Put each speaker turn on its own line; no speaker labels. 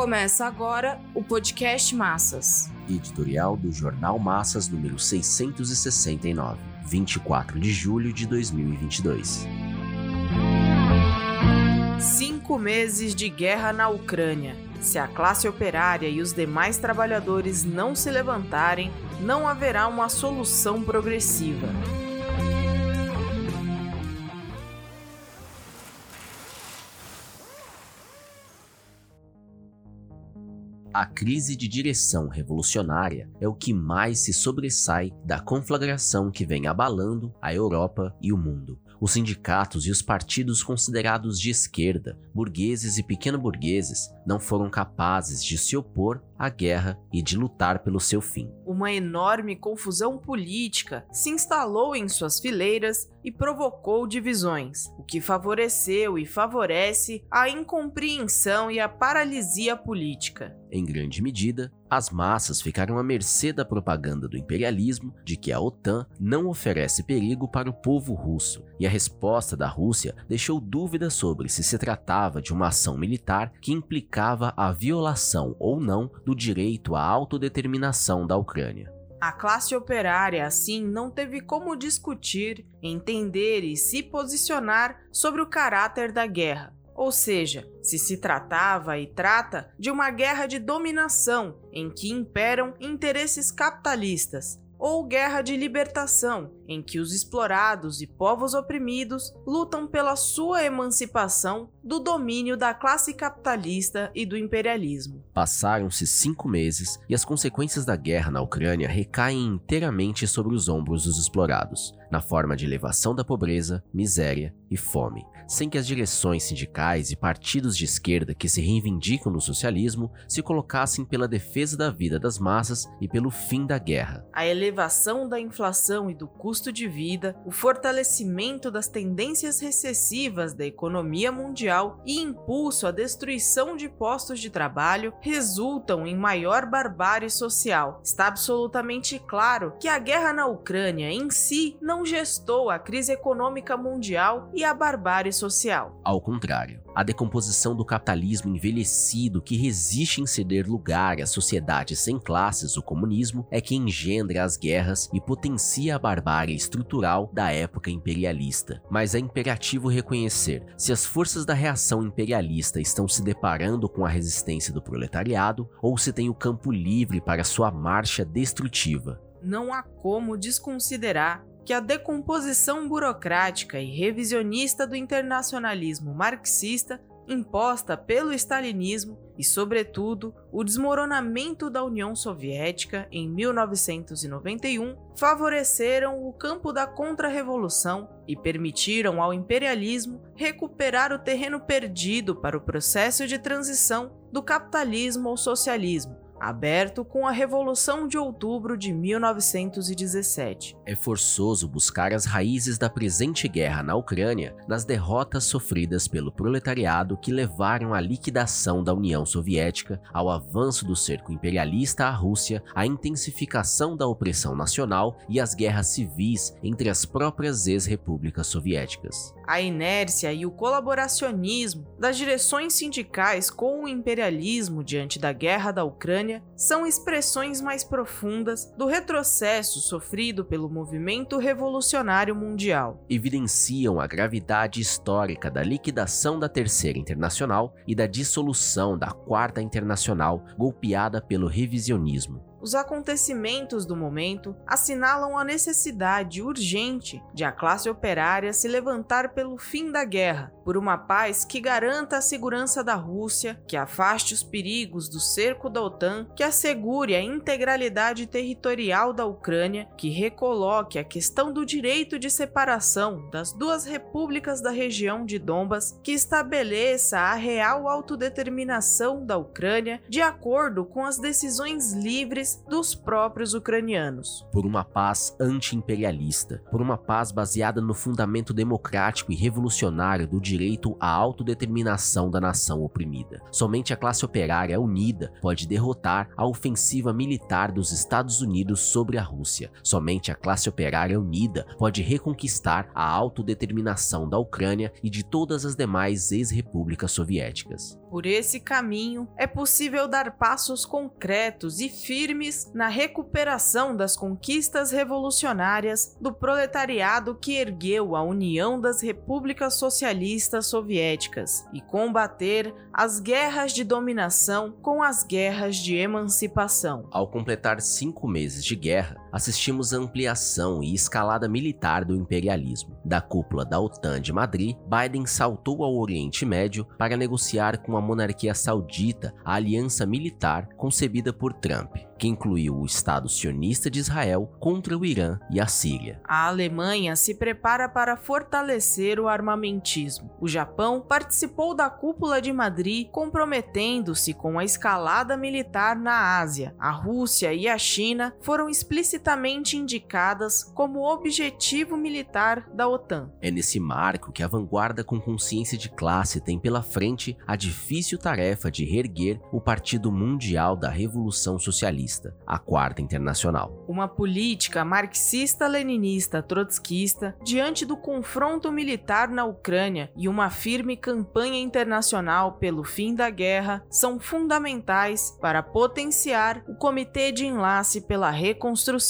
Começa agora o podcast Massas.
Editorial do Jornal Massas número 669, 24 de julho de 2022.
Cinco meses de guerra na Ucrânia. Se a classe operária e os demais trabalhadores não se levantarem, não haverá uma solução progressiva.
A crise de direção revolucionária é o que mais se sobressai da conflagração que vem abalando a Europa e o mundo. Os sindicatos e os partidos considerados de esquerda, burgueses e pequeno-burgueses, não foram capazes de se opor à guerra e de lutar pelo seu fim.
Uma enorme confusão política se instalou em suas fileiras e provocou divisões, o que favoreceu e favorece a incompreensão e a paralisia política.
Em grande medida, as massas ficaram à mercê da propaganda do imperialismo de que a OTAN não oferece perigo para o povo russo, e a resposta da Rússia deixou dúvidas sobre se se tratava de uma ação militar que implicava a violação ou não do direito à autodeterminação da Ucrânia.
A classe operária, assim, não teve como discutir, entender e se posicionar sobre o caráter da guerra ou seja, se se tratava e trata de uma guerra de dominação em que imperam interesses capitalistas, ou guerra de libertação, em que os explorados e povos oprimidos lutam pela sua emancipação do domínio da classe capitalista e do imperialismo.
Passaram-se cinco meses e as consequências da guerra na Ucrânia recaem inteiramente sobre os ombros dos explorados, na forma de elevação da pobreza, miséria e fome, sem que as direções sindicais e partidos de esquerda que se reivindicam no socialismo se colocassem pela defesa da vida das massas e pelo fim da guerra.
A elevação da inflação e do custo de vida, o fortalecimento das tendências recessivas da economia mundial e impulso à destruição de postos de trabalho resultam em maior barbárie social. Está absolutamente claro que a guerra na Ucrânia em si não gestou a crise econômica mundial e a barbárie social.
Ao contrário, a decomposição do capitalismo envelhecido que resiste em ceder lugar à sociedade sem classes, o comunismo, é que engendra as guerras e potencia a barbárie estrutural da época imperialista. Mas é imperativo reconhecer se as forças da reação imperialista estão se deparando com a resistência do proletariado ou se tem o campo livre para sua marcha destrutiva.
Não há como desconsiderar que a decomposição burocrática e revisionista do internacionalismo marxista imposta pelo stalinismo e, sobretudo, o desmoronamento da União Soviética em 1991 favoreceram o campo da contra-revolução e permitiram ao imperialismo recuperar o terreno perdido para o processo de transição do capitalismo ao socialismo aberto com a Revolução de Outubro de 1917.
É forçoso buscar as raízes da presente guerra na Ucrânia nas derrotas sofridas pelo proletariado que levaram à liquidação da União Soviética, ao avanço do cerco imperialista à Rússia, à intensificação da opressão nacional e às guerras civis entre as próprias ex-repúblicas soviéticas.
A inércia e o colaboracionismo das direções sindicais com o imperialismo diante da guerra da Ucrânia são expressões mais profundas do retrocesso sofrido pelo movimento revolucionário mundial.
Evidenciam a gravidade histórica da liquidação da Terceira Internacional e da dissolução da Quarta Internacional golpeada pelo revisionismo.
Os acontecimentos do momento assinalam a necessidade urgente de a classe operária se levantar pelo fim da guerra, por uma paz que garanta a segurança da Rússia, que afaste os perigos do cerco da OTAN, que assegure a integralidade territorial da Ucrânia, que recoloque a questão do direito de separação das duas repúblicas da região de Donbas, que estabeleça a real autodeterminação da Ucrânia de acordo com as decisões livres dos próprios ucranianos.
Por uma paz anti-imperialista, por uma paz baseada no fundamento democrático e revolucionário do direito à autodeterminação da nação oprimida. Somente a classe operária unida pode derrotar a ofensiva militar dos Estados Unidos sobre a Rússia. Somente a classe operária unida pode reconquistar a autodeterminação da Ucrânia e de todas as demais ex-repúblicas soviéticas.
Por esse caminho, é possível dar passos concretos e firmes na recuperação das conquistas revolucionárias do proletariado que ergueu a União das Repúblicas Socialistas Soviéticas e combater as guerras de dominação com as guerras de emancipação.
Ao completar cinco meses de guerra, assistimos à ampliação e escalada militar do imperialismo. Da cúpula da OTAN de Madrid, Biden saltou ao Oriente Médio para negociar com a monarquia saudita a aliança militar concebida por Trump que incluiu o Estado sionista de Israel contra o Irã e a Síria.
A Alemanha se prepara para fortalecer o armamentismo. O Japão participou da cúpula de Madrid, comprometendo-se com a escalada militar na Ásia. A Rússia e a China foram explicitamente indicadas como objetivo militar da OTAN.
É nesse marco que a vanguarda com consciência de classe tem pela frente a difícil tarefa de reerguer o Partido Mundial da Revolução Socialista a Quarta Internacional.
Uma política marxista-leninista trotskista diante do confronto militar na Ucrânia e uma firme campanha internacional pelo fim da guerra são fundamentais para potenciar o Comitê de Enlace pela Reconstrução